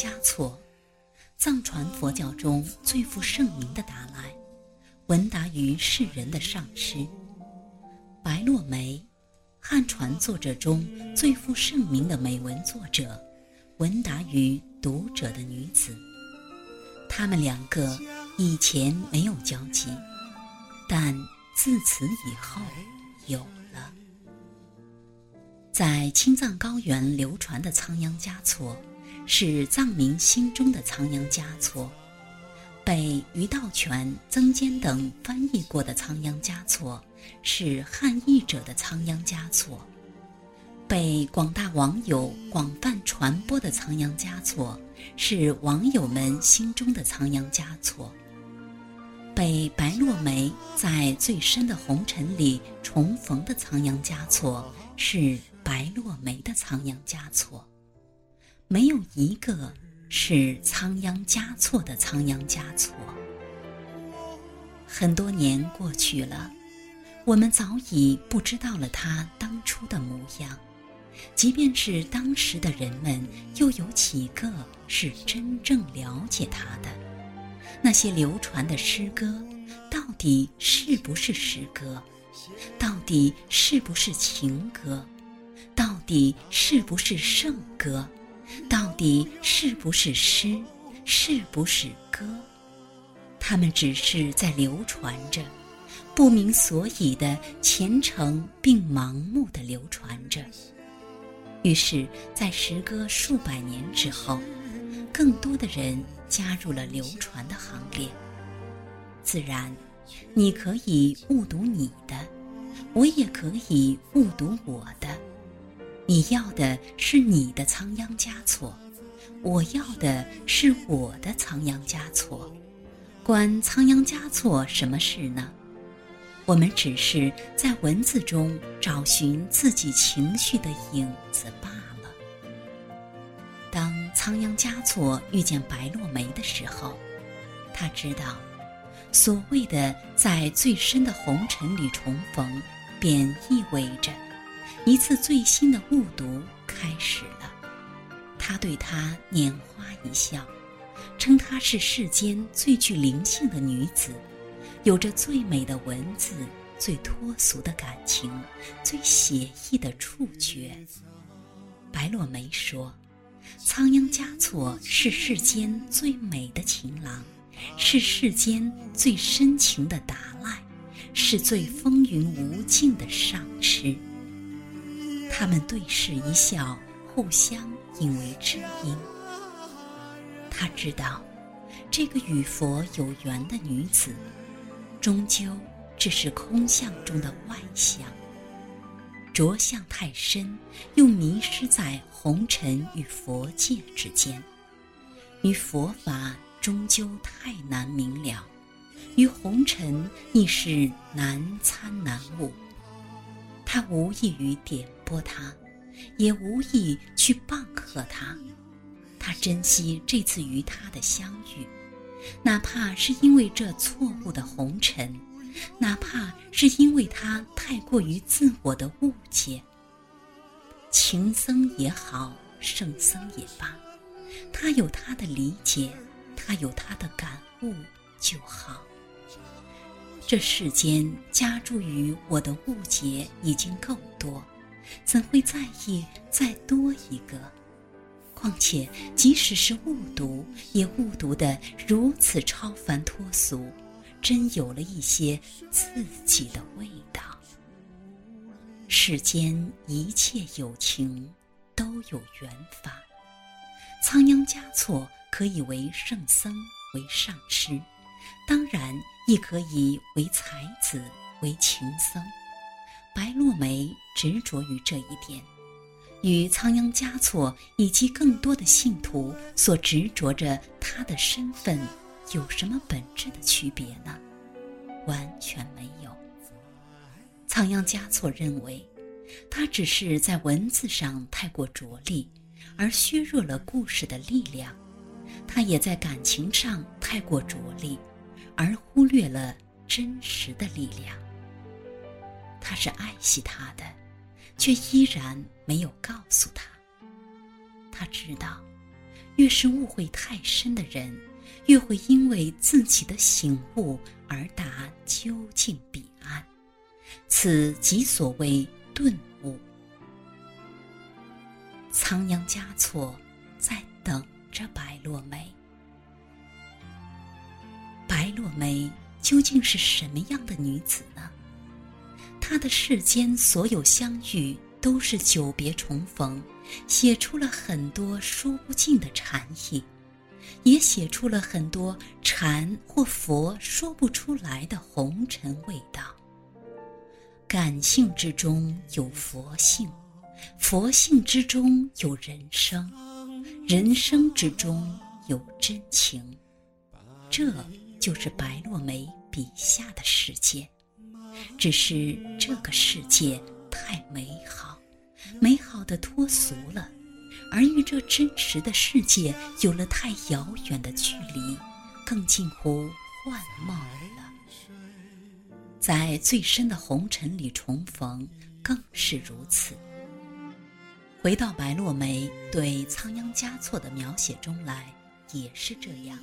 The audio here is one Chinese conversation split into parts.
嘉措，藏传佛教中最负盛名的达赖，闻达于世人的上师。白落梅，汉传作者中最负盛名的美文作者，闻达于读者的女子。他们两个以前没有交集，但自此以后有了。在青藏高原流传的仓央嘉措，是藏民心中的仓央嘉措；被于道泉、曾坚等翻译过的仓央嘉措，是汉译者的仓央嘉措；被广大网友广泛传播的仓央嘉措，是网友们心中的仓央嘉措；被白落梅在最深的红尘里重逢的仓央嘉措，是。白落梅的仓央嘉措，没有一个是仓央嘉措的仓央嘉措。很多年过去了，我们早已不知道了他当初的模样。即便是当时的人们，又有几个是真正了解他的？那些流传的诗歌，到底是不是诗歌？到底是不是情歌？到底是不是圣歌？到底是不是诗？是不是歌？他们只是在流传着，不明所以的虔诚并盲目的流传着。于是，在时隔数百年之后，更多的人加入了流传的行列。自然，你可以误读你的，我也可以误读我的。你要的是你的仓央嘉措，我要的是我的仓央嘉措。关仓央嘉措什么事呢？我们只是在文字中找寻自己情绪的影子罢了。当仓央嘉措遇见白落梅的时候，他知道，所谓的在最深的红尘里重逢，便意味着。一次最新的误读开始了，他对她拈花一笑，称她是世间最具灵性的女子，有着最美的文字、最脱俗的感情、最写意的触觉。白落梅说：“仓央嘉措是世间最美的情郎，是世间最深情的达赖，是最风云无尽的上师。”他们对视一笑，互相引为知音。他知道，这个与佛有缘的女子，终究只是空相中的外相。着相太深，又迷失在红尘与佛界之间，与佛法终究太难明了，与红尘亦是难参难悟。他无异于点。拨他，也无意去棒喝他。他珍惜这次与他的相遇，哪怕是因为这错误的红尘，哪怕是因为他太过于自我的误解。情僧也好，圣僧也罢，他有他的理解，他有他的感悟就好。这世间加诸于我的误解已经够多。怎会在意再多一个？况且，即使是误读，也误读的如此超凡脱俗，真有了一些自己的味道。世间一切有情，都有缘法。仓央嘉措可以为圣僧，为上师，当然亦可以为才子，为情僧。白落梅执着于这一点，与仓央嘉措以及更多的信徒所执着着他的身份有什么本质的区别呢？完全没有。仓央嘉措认为，他只是在文字上太过着力，而削弱了故事的力量；他也在感情上太过着力，而忽略了真实的力量。他是爱惜他的，却依然没有告诉他。他知道，越是误会太深的人，越会因为自己的醒悟而达究竟彼岸。此即所谓顿悟。仓央嘉措在等着白落梅。梅究竟是什么样的女子呢？她的世间所有相遇都是久别重逢，写出了很多说不尽的禅意，也写出了很多禅或佛说不出来的红尘味道。感性之中有佛性，佛性之中有人生，人生之中有真情。这。就是白落梅笔下的世界，只是这个世界太美好，美好的脱俗了，而与这真实的世界有了太遥远的距离，更近乎幻梦了。在最深的红尘里重逢，更是如此。回到白落梅对仓央嘉措的描写中来，也是这样。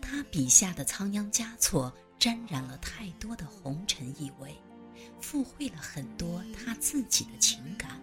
他笔下的仓央嘉措沾染了太多的红尘意味，附会了很多他自己的情感，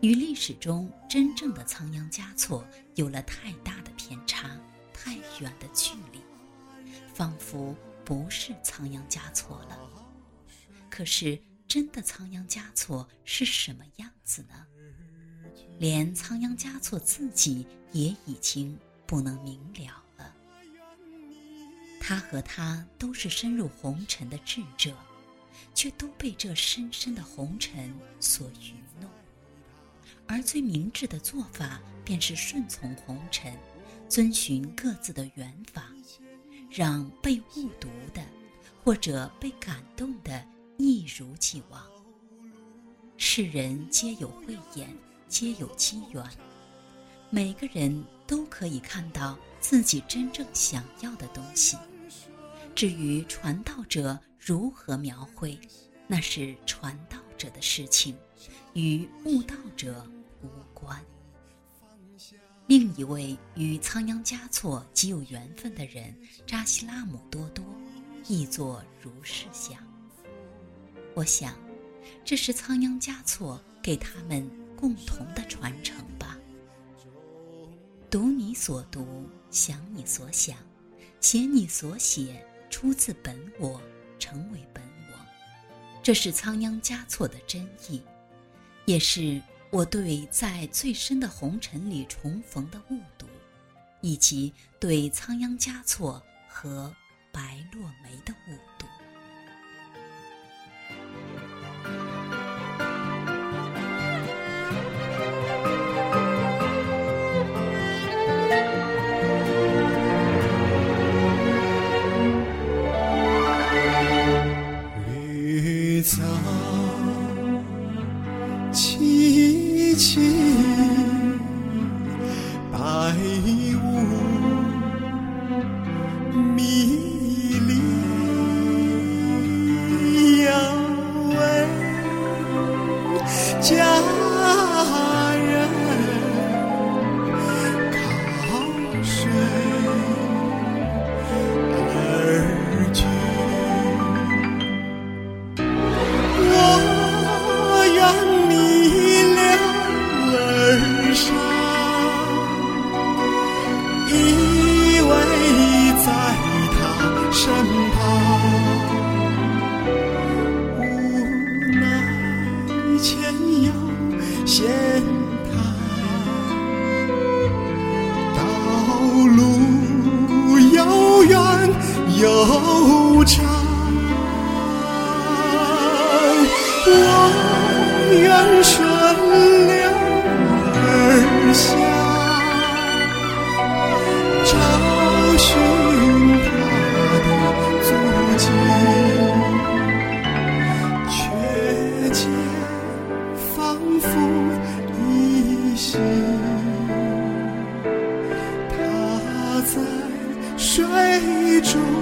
与历史中真正的仓央嘉措有了太大的偏差，太远的距离，仿佛不是仓央嘉措了。可是真的仓央嘉措是什么样子呢？连仓央嘉措自己也已经不能明了。他和他都是深入红尘的智者，却都被这深深的红尘所愚弄。而最明智的做法，便是顺从红尘，遵循各自的缘法，让被误读的或者被感动的一如既往。世人皆有慧眼，皆有机缘，每个人都可以看到自己真正想要的东西。至于传道者如何描绘，那是传道者的事情，与悟道者无关。另一位与仓央嘉措极有缘分的人扎西拉姆多多，译作如是想。我想，这是仓央嘉措给他们共同的传承吧。读你所读，想你所想，写你所写。出自本我，成为本我，这是仓央嘉措的真意，也是我对在最深的红尘里重逢的误读，以及对仓央嘉措和白落梅的误读。依稀，他在水中。